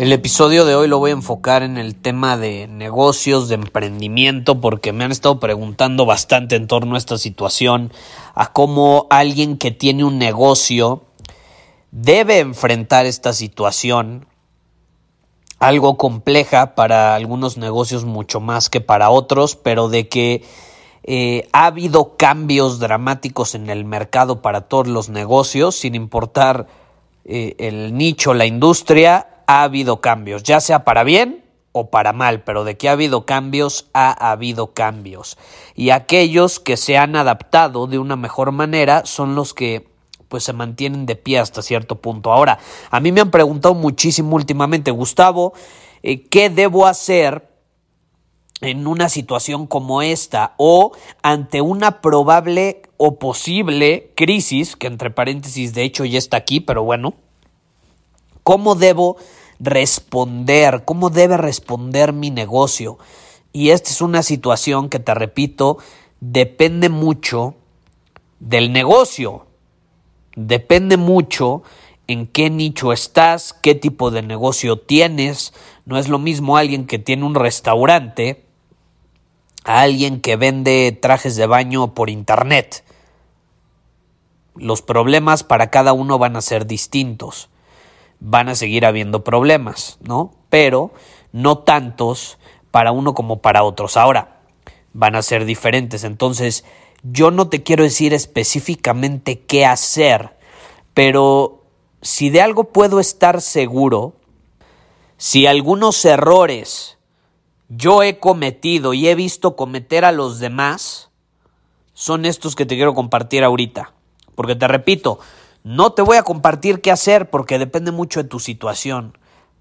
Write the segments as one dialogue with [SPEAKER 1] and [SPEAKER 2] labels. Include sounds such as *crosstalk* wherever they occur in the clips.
[SPEAKER 1] El episodio de hoy lo voy a enfocar en el tema de negocios, de emprendimiento, porque me han estado preguntando bastante en torno a esta situación, a cómo alguien que tiene un negocio debe enfrentar esta situación, algo compleja para algunos negocios mucho más que para otros, pero de que eh, ha habido cambios dramáticos en el mercado para todos los negocios, sin importar eh, el nicho, la industria, ha habido cambios, ya sea para bien o para mal, pero de que ha habido cambios, ha habido cambios. Y aquellos que se han adaptado de una mejor manera son los que pues se mantienen de pie hasta cierto punto. Ahora, a mí me han preguntado muchísimo últimamente, Gustavo, eh, ¿qué debo hacer en una situación como esta o ante una probable o posible crisis, que entre paréntesis de hecho ya está aquí, pero bueno, ¿cómo debo responder, cómo debe responder mi negocio. Y esta es una situación que, te repito, depende mucho del negocio. Depende mucho en qué nicho estás, qué tipo de negocio tienes. No es lo mismo alguien que tiene un restaurante a alguien que vende trajes de baño por internet. Los problemas para cada uno van a ser distintos van a seguir habiendo problemas, ¿no? Pero no tantos para uno como para otros. Ahora, van a ser diferentes. Entonces, yo no te quiero decir específicamente qué hacer, pero si de algo puedo estar seguro, si algunos errores yo he cometido y he visto cometer a los demás, son estos que te quiero compartir ahorita. Porque te repito, no te voy a compartir qué hacer porque depende mucho de tu situación.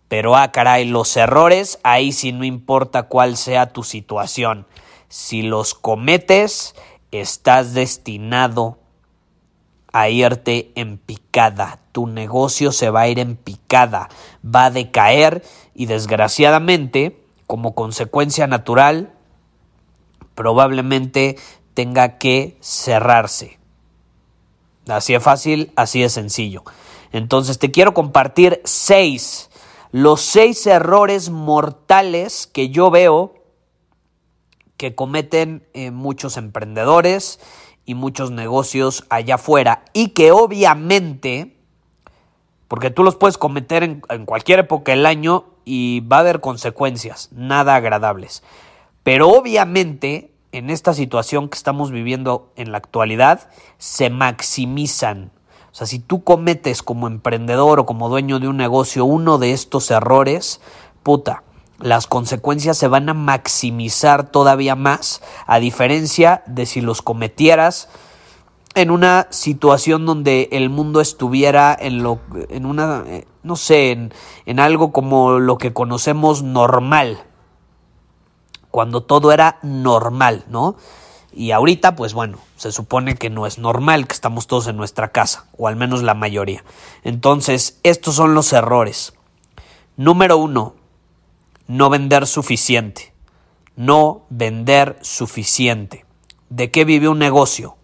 [SPEAKER 1] Pero ah, caray, los errores, ahí sí no importa cuál sea tu situación. Si los cometes, estás destinado a irte en picada. Tu negocio se va a ir en picada, va a decaer y desgraciadamente, como consecuencia natural, probablemente tenga que cerrarse. Así es fácil, así es sencillo. Entonces te quiero compartir seis, los seis errores mortales que yo veo que cometen eh, muchos emprendedores y muchos negocios allá afuera y que obviamente, porque tú los puedes cometer en, en cualquier época del año y va a haber consecuencias nada agradables, pero obviamente en esta situación que estamos viviendo en la actualidad se maximizan. O sea, si tú cometes como emprendedor o como dueño de un negocio uno de estos errores, puta, las consecuencias se van a maximizar todavía más, a diferencia de si los cometieras en una situación donde el mundo estuviera en lo en una eh, no sé, en, en algo como lo que conocemos normal, cuando todo era normal, ¿no? Y ahorita, pues bueno, se supone que no es normal que estamos todos en nuestra casa, o al menos la mayoría. Entonces, estos son los errores. Número uno, no vender suficiente. No vender suficiente. ¿De qué vive un negocio?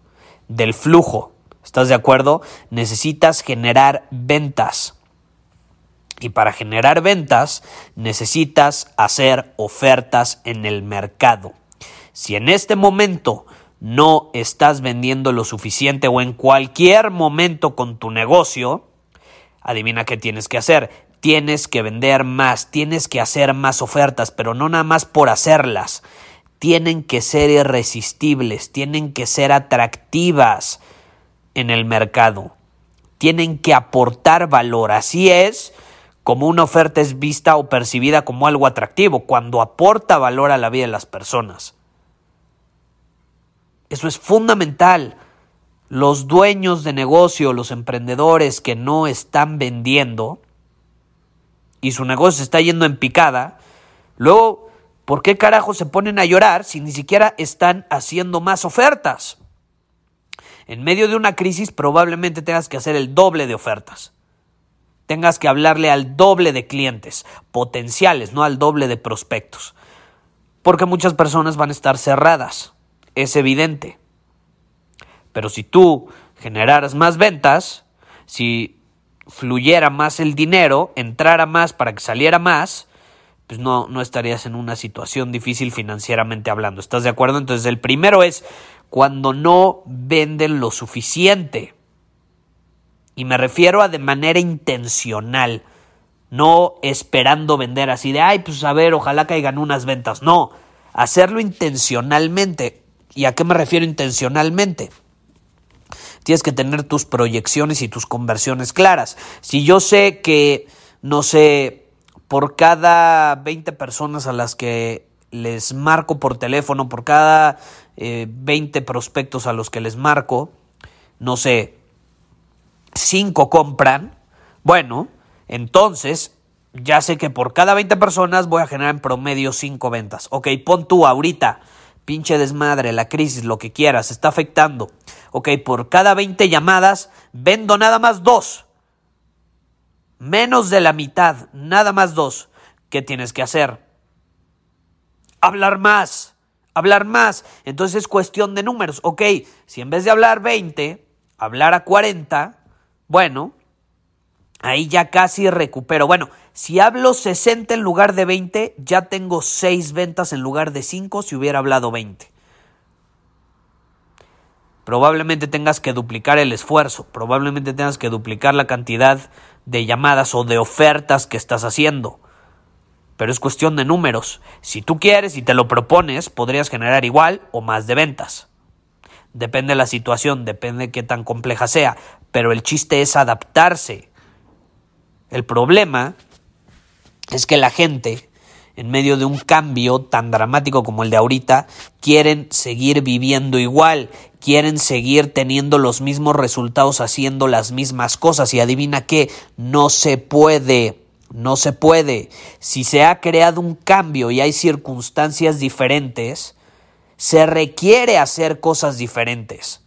[SPEAKER 1] Del flujo. ¿Estás de acuerdo? Necesitas generar ventas. Y para generar ventas necesitas hacer ofertas en el mercado. Si en este momento no estás vendiendo lo suficiente o en cualquier momento con tu negocio, adivina qué tienes que hacer. Tienes que vender más, tienes que hacer más ofertas, pero no nada más por hacerlas. tienen que ser irresistibles, tienen que ser atractivas en el mercado, tienen que aportar valor. Así es como una oferta es vista o percibida como algo atractivo, cuando aporta valor a la vida de las personas. Eso es fundamental. Los dueños de negocio, los emprendedores que no están vendiendo y su negocio se está yendo en picada, luego, ¿por qué carajo se ponen a llorar si ni siquiera están haciendo más ofertas? En medio de una crisis probablemente tengas que hacer el doble de ofertas. Tengas que hablarle al doble de clientes potenciales, no al doble de prospectos. Porque muchas personas van a estar cerradas es evidente. Pero si tú generaras más ventas, si fluyera más el dinero, entrara más para que saliera más, pues no, no estarías en una situación difícil financieramente hablando. ¿Estás de acuerdo? Entonces el primero es cuando no venden lo suficiente. Y me refiero a de manera intencional, no esperando vender así de, ay, pues a ver, ojalá caigan unas ventas. No, hacerlo intencionalmente. ¿Y a qué me refiero intencionalmente? Tienes que tener tus proyecciones y tus conversiones claras. Si yo sé que, no sé, por cada 20 personas a las que les marco por teléfono, por cada 20 eh, prospectos a los que les marco, no sé, 5 compran, bueno, entonces ya sé que por cada 20 personas voy a generar en promedio 5 ventas. Ok, pon tú ahorita pinche desmadre, la crisis, lo que quieras, está afectando. Ok, por cada 20 llamadas vendo nada más dos. Menos de la mitad, nada más dos. ¿Qué tienes que hacer? Hablar más, hablar más. Entonces es cuestión de números. Ok, si en vez de hablar 20, hablar a 40, bueno, ahí ya casi recupero. Bueno, si hablo 60 en lugar de 20, ya tengo 6 ventas en lugar de 5 si hubiera hablado 20. Probablemente tengas que duplicar el esfuerzo, probablemente tengas que duplicar la cantidad de llamadas o de ofertas que estás haciendo. Pero es cuestión de números. Si tú quieres y te lo propones, podrías generar igual o más de ventas. Depende de la situación, depende de qué tan compleja sea, pero el chiste es adaptarse. El problema es que la gente, en medio de un cambio tan dramático como el de ahorita, quieren seguir viviendo igual, quieren seguir teniendo los mismos resultados haciendo las mismas cosas y adivina qué, no se puede. No se puede. Si se ha creado un cambio y hay circunstancias diferentes, se requiere hacer cosas diferentes.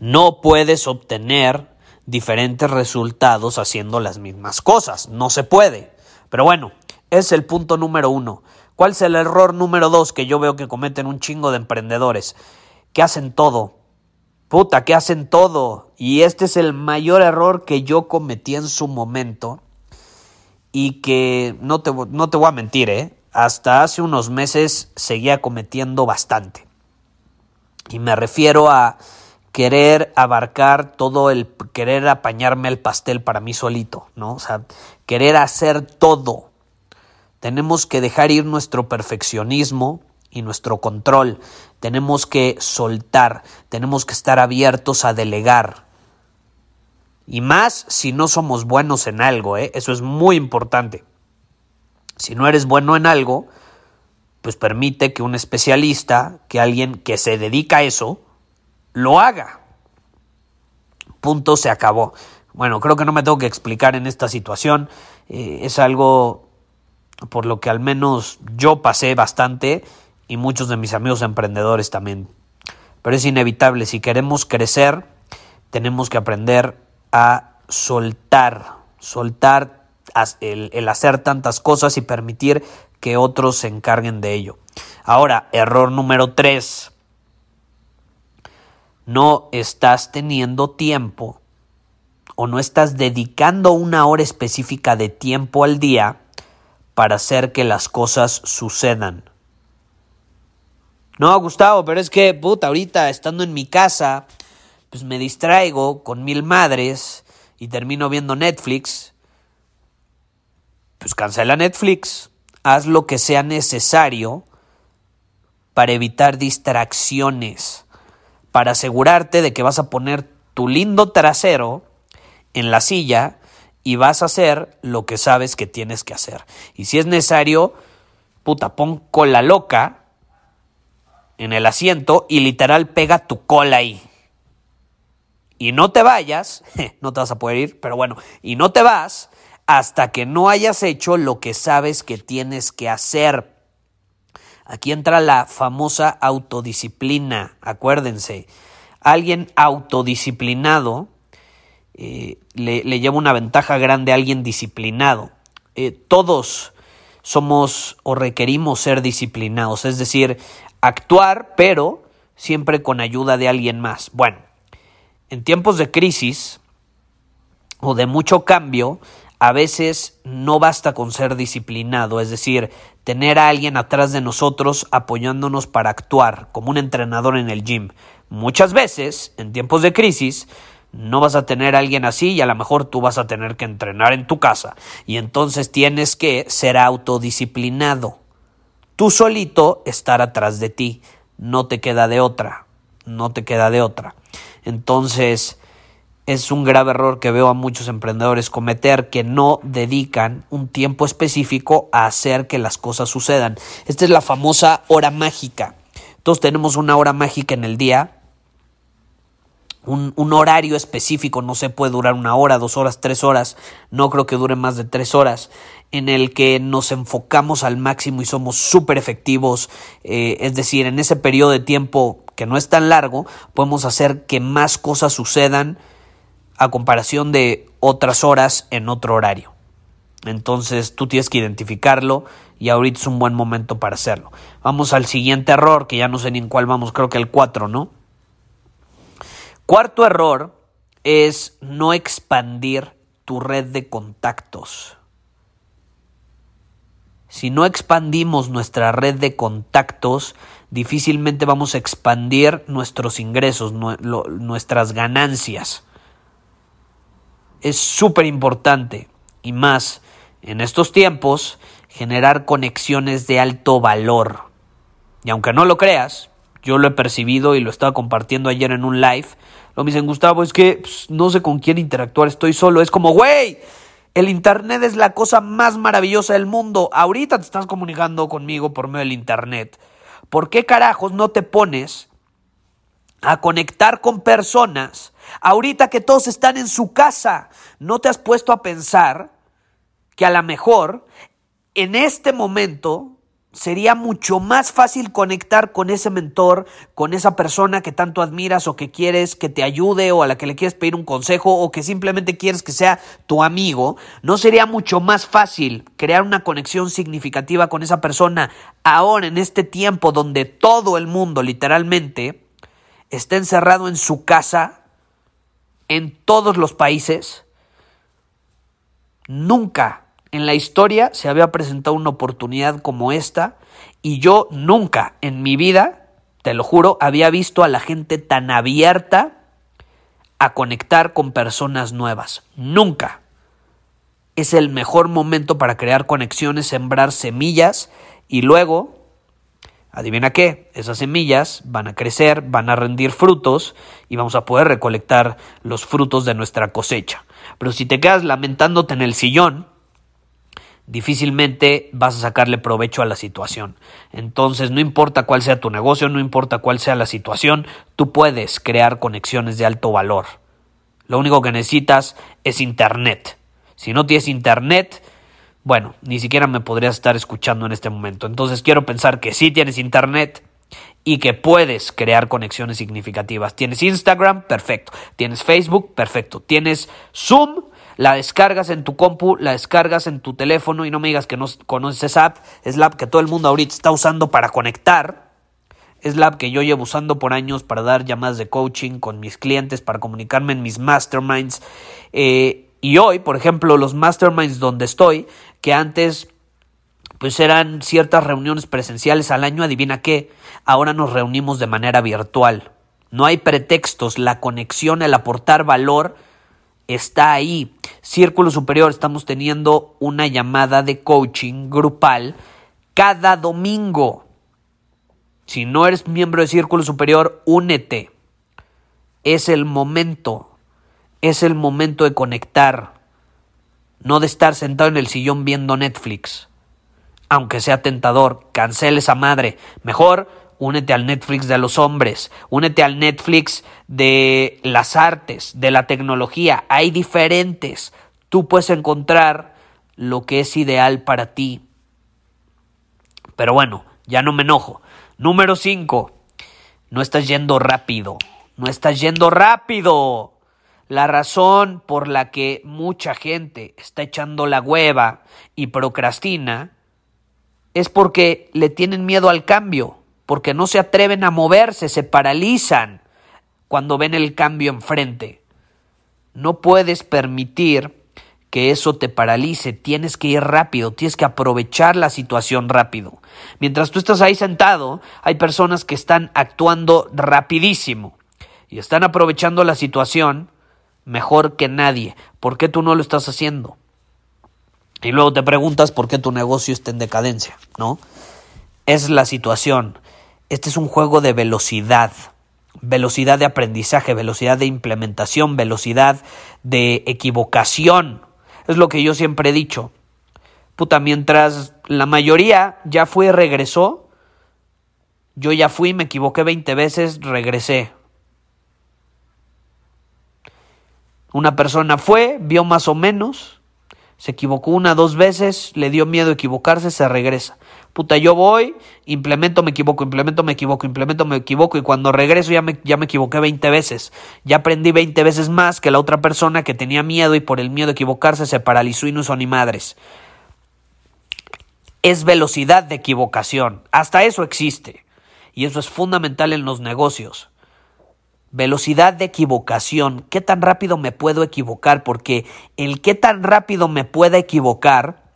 [SPEAKER 1] No puedes obtener diferentes resultados haciendo las mismas cosas. No se puede. Pero bueno, es el punto número uno. ¿Cuál es el error número dos que yo veo que cometen un chingo de emprendedores? Que hacen todo. Puta, que hacen todo. Y este es el mayor error que yo cometí en su momento. Y que no te, no te voy a mentir, ¿eh? Hasta hace unos meses seguía cometiendo bastante. Y me refiero a querer abarcar todo el, querer apañarme el pastel para mí solito, ¿no? O sea, querer hacer todo. Tenemos que dejar ir nuestro perfeccionismo y nuestro control. Tenemos que soltar, tenemos que estar abiertos a delegar. Y más si no somos buenos en algo, ¿eh? eso es muy importante. Si no eres bueno en algo, pues permite que un especialista, que alguien que se dedica a eso, lo haga. Punto, se acabó. Bueno, creo que no me tengo que explicar en esta situación. Eh, es algo por lo que al menos yo pasé bastante y muchos de mis amigos emprendedores también. Pero es inevitable, si queremos crecer, tenemos que aprender a soltar, soltar el, el hacer tantas cosas y permitir que otros se encarguen de ello. Ahora, error número tres no estás teniendo tiempo o no estás dedicando una hora específica de tiempo al día para hacer que las cosas sucedan. No, Gustavo, pero es que, puta, ahorita estando en mi casa, pues me distraigo con mil madres y termino viendo Netflix. Pues cancela Netflix, haz lo que sea necesario para evitar distracciones, para asegurarte de que vas a poner tu lindo trasero en la silla y vas a hacer lo que sabes que tienes que hacer. Y si es necesario, puta, pon cola loca en el asiento y literal pega tu cola ahí. Y no te vayas, *laughs* no te vas a poder ir, pero bueno, y no te vas hasta que no hayas hecho lo que sabes que tienes que hacer. Aquí entra la famosa autodisciplina, acuérdense. Alguien autodisciplinado eh, le, lleva una ventaja grande a alguien disciplinado. Eh, todos somos o requerimos ser disciplinados, es decir, actuar, pero siempre con ayuda de alguien más. Bueno, en tiempos de crisis o de mucho cambio, a veces no basta con ser disciplinado, es decir, tener a alguien atrás de nosotros apoyándonos para actuar, como un entrenador en el gym. Muchas veces, en tiempos de crisis, no vas a tener a alguien así y a lo mejor tú vas a tener que entrenar en tu casa. Y entonces tienes que ser autodisciplinado. Tú solito estar atrás de ti. No te queda de otra. No te queda de otra. Entonces, es un grave error que veo a muchos emprendedores cometer que no dedican un tiempo específico a hacer que las cosas sucedan. Esta es la famosa hora mágica. Todos tenemos una hora mágica en el día, un, horario específico, no se puede durar una hora, dos horas, tres horas, no creo que dure más de tres horas, en el que nos enfocamos al máximo y somos súper efectivos, eh, es decir, en ese periodo de tiempo que no es tan largo, podemos hacer que más cosas sucedan a comparación de otras horas en otro horario. Entonces tú tienes que identificarlo y ahorita es un buen momento para hacerlo. Vamos al siguiente error, que ya no sé ni en cuál vamos, creo que el 4, ¿no? Cuarto error es no expandir tu red de contactos. Si no expandimos nuestra red de contactos, difícilmente vamos a expandir nuestros ingresos, nuestras ganancias es súper importante y más en estos tiempos generar conexiones de alto valor. Y aunque no lo creas, yo lo he percibido y lo estaba compartiendo ayer en un live. Lo me dicen, Gustavo, es que pues, no sé con quién interactuar, estoy solo. Es como, güey, el Internet es la cosa más maravillosa del mundo. Ahorita te estás comunicando conmigo por medio del Internet. ¿Por qué carajos no te pones a conectar con personas Ahorita que todos están en su casa, ¿no te has puesto a pensar que a lo mejor en este momento sería mucho más fácil conectar con ese mentor, con esa persona que tanto admiras o que quieres que te ayude o a la que le quieres pedir un consejo o que simplemente quieres que sea tu amigo, ¿no sería mucho más fácil crear una conexión significativa con esa persona ahora en este tiempo donde todo el mundo literalmente está encerrado en su casa en todos los países, nunca en la historia se había presentado una oportunidad como esta y yo nunca en mi vida, te lo juro, había visto a la gente tan abierta a conectar con personas nuevas. Nunca. Es el mejor momento para crear conexiones, sembrar semillas y luego Adivina qué, esas semillas van a crecer, van a rendir frutos y vamos a poder recolectar los frutos de nuestra cosecha. Pero si te quedas lamentándote en el sillón, difícilmente vas a sacarle provecho a la situación. Entonces, no importa cuál sea tu negocio, no importa cuál sea la situación, tú puedes crear conexiones de alto valor. Lo único que necesitas es Internet. Si no tienes Internet, bueno, ni siquiera me podrías estar escuchando en este momento. Entonces quiero pensar que sí tienes internet y que puedes crear conexiones significativas. Tienes Instagram, perfecto. Tienes Facebook, perfecto. Tienes Zoom, la descargas en tu compu, la descargas en tu teléfono y no me digas que no conoces esa app. Es la app que todo el mundo ahorita está usando para conectar. Es la app que yo llevo usando por años para dar llamadas de coaching con mis clientes, para comunicarme en mis masterminds. Eh, y hoy, por ejemplo, los masterminds donde estoy, que antes pues eran ciertas reuniones presenciales al año, adivina qué, ahora nos reunimos de manera virtual. No hay pretextos, la conexión, el aportar valor está ahí. Círculo Superior, estamos teniendo una llamada de coaching grupal cada domingo. Si no eres miembro de Círculo Superior, únete. Es el momento. Es el momento de conectar. No de estar sentado en el sillón viendo Netflix. Aunque sea tentador, cancele esa madre. Mejor únete al Netflix de los hombres, únete al Netflix de las artes, de la tecnología. Hay diferentes. Tú puedes encontrar lo que es ideal para ti. Pero bueno, ya no me enojo. Número 5. No estás yendo rápido. No estás yendo rápido. La razón por la que mucha gente está echando la hueva y procrastina es porque le tienen miedo al cambio porque no se atreven a moverse, se paralizan cuando ven el cambio enfrente. No puedes permitir que eso te paralice, tienes que ir rápido, tienes que aprovechar la situación rápido. Mientras tú estás ahí sentado, hay personas que están actuando rapidísimo y están aprovechando la situación mejor que nadie. ¿Por qué tú no lo estás haciendo? Y luego te preguntas por qué tu negocio está en decadencia, ¿no? Es la situación. Este es un juego de velocidad, velocidad de aprendizaje, velocidad de implementación, velocidad de equivocación. Es lo que yo siempre he dicho. Puta, mientras la mayoría ya fue y regresó, yo ya fui, me equivoqué 20 veces, regresé. Una persona fue, vio más o menos, se equivocó una, dos veces, le dio miedo equivocarse, se regresa. Puta, yo voy, implemento, me equivoco, implemento, me equivoco, implemento, me equivoco y cuando regreso ya me, ya me equivoqué 20 veces. Ya aprendí 20 veces más que la otra persona que tenía miedo y por el miedo a equivocarse se paralizó y no son ni madres. Es velocidad de equivocación. Hasta eso existe. Y eso es fundamental en los negocios. Velocidad de equivocación. ¿Qué tan rápido me puedo equivocar? Porque el qué tan rápido me pueda equivocar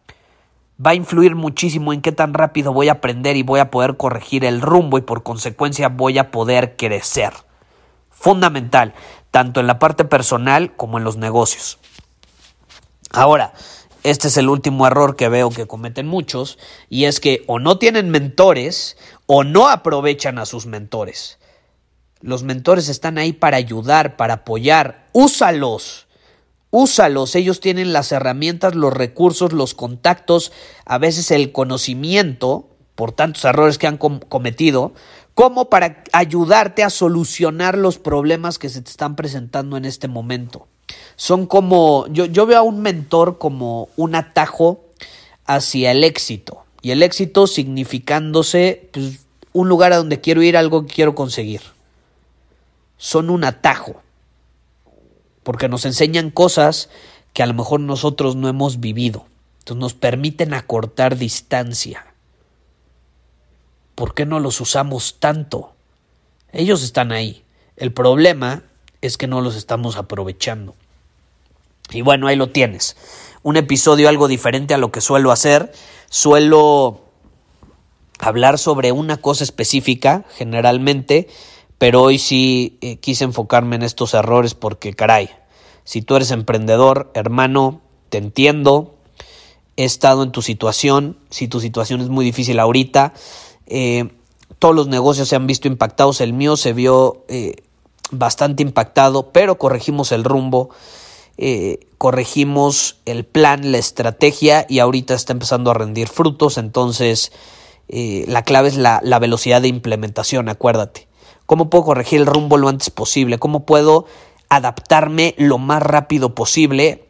[SPEAKER 1] va a influir muchísimo en qué tan rápido voy a aprender y voy a poder corregir el rumbo y por consecuencia voy a poder crecer. Fundamental, tanto en la parte personal como en los negocios. Ahora, este es el último error que veo que cometen muchos y es que o no tienen mentores o no aprovechan a sus mentores. Los mentores están ahí para ayudar, para apoyar. Úsalos. Úsalos. Ellos tienen las herramientas, los recursos, los contactos, a veces el conocimiento por tantos errores que han cometido, como para ayudarte a solucionar los problemas que se te están presentando en este momento. Son como, yo, yo veo a un mentor como un atajo hacia el éxito. Y el éxito significándose pues, un lugar a donde quiero ir, algo que quiero conseguir son un atajo, porque nos enseñan cosas que a lo mejor nosotros no hemos vivido. Entonces nos permiten acortar distancia. ¿Por qué no los usamos tanto? Ellos están ahí. El problema es que no los estamos aprovechando. Y bueno, ahí lo tienes. Un episodio algo diferente a lo que suelo hacer. Suelo hablar sobre una cosa específica, generalmente, pero hoy sí eh, quise enfocarme en estos errores porque caray, si tú eres emprendedor, hermano, te entiendo, he estado en tu situación, si tu situación es muy difícil ahorita, eh, todos los negocios se han visto impactados, el mío se vio eh, bastante impactado, pero corregimos el rumbo, corregimos el plan, la estrategia y ahorita está empezando a rendir frutos, entonces la clave es la velocidad de implementación, acuérdate. ¿Cómo puedo corregir el rumbo lo antes posible? ¿Cómo puedo adaptarme lo más rápido posible?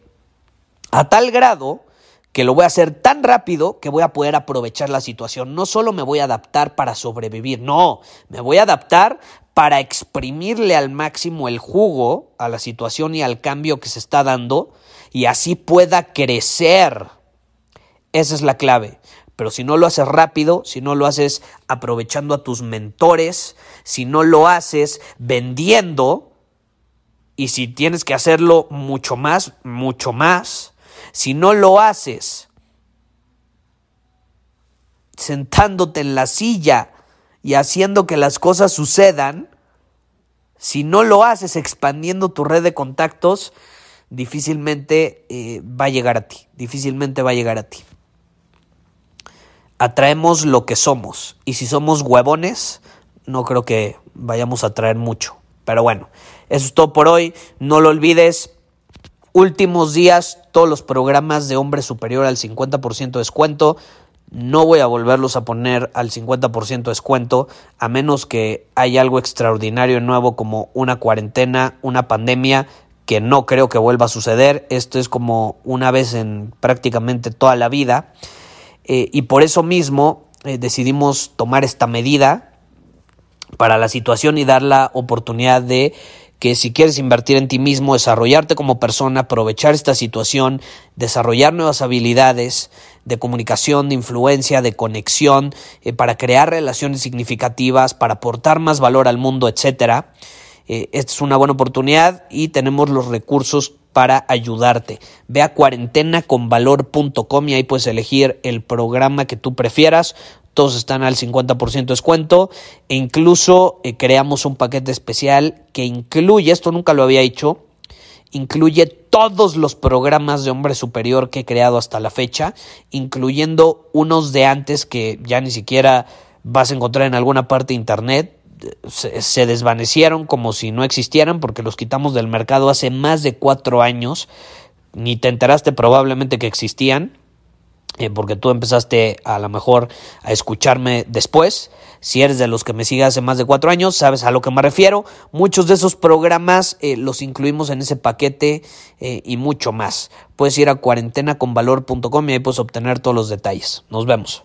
[SPEAKER 1] A tal grado que lo voy a hacer tan rápido que voy a poder aprovechar la situación. No solo me voy a adaptar para sobrevivir, no, me voy a adaptar para exprimirle al máximo el jugo a la situación y al cambio que se está dando y así pueda crecer. Esa es la clave. Pero si no lo haces rápido, si no lo haces aprovechando a tus mentores, si no lo haces vendiendo, y si tienes que hacerlo mucho más, mucho más, si no lo haces sentándote en la silla y haciendo que las cosas sucedan, si no lo haces expandiendo tu red de contactos, difícilmente eh, va a llegar a ti, difícilmente va a llegar a ti atraemos lo que somos. Y si somos huevones, no creo que vayamos a traer mucho. Pero bueno, eso es todo por hoy. No lo olvides. Últimos días, todos los programas de hombre superior al 50% descuento. No voy a volverlos a poner al 50% descuento a menos que haya algo extraordinario nuevo como una cuarentena, una pandemia, que no creo que vuelva a suceder. Esto es como una vez en prácticamente toda la vida. Eh, y por eso mismo eh, decidimos tomar esta medida para la situación y dar la oportunidad de que si quieres invertir en ti mismo, desarrollarte como persona, aprovechar esta situación, desarrollar nuevas habilidades de comunicación, de influencia, de conexión, eh, para crear relaciones significativas, para aportar más valor al mundo, etcétera. Eh, esta es una buena oportunidad y tenemos los recursos para ayudarte. Ve a cuarentenaconvalor.com y ahí puedes elegir el programa que tú prefieras todos están al 50% descuento e incluso eh, creamos un paquete especial que incluye, esto nunca lo había hecho, incluye todos los programas de hombre superior que he creado hasta la fecha, incluyendo unos de antes que ya ni siquiera vas a encontrar en alguna parte de internet. Se, desvanecieron como si no existieran porque los quitamos del mercado hace más de cuatro años. Ni te enteraste probablemente que existían eh, porque tú empezaste a lo mejor a escucharme después. Si eres de los que me sigue hace más de cuatro años, sabes a lo que me refiero. Muchos de esos programas eh, los incluimos en ese paquete eh, y mucho más. Puedes ir a cuarentenaconvalor.com y ahí puedes obtener todos los detalles. Nos vemos.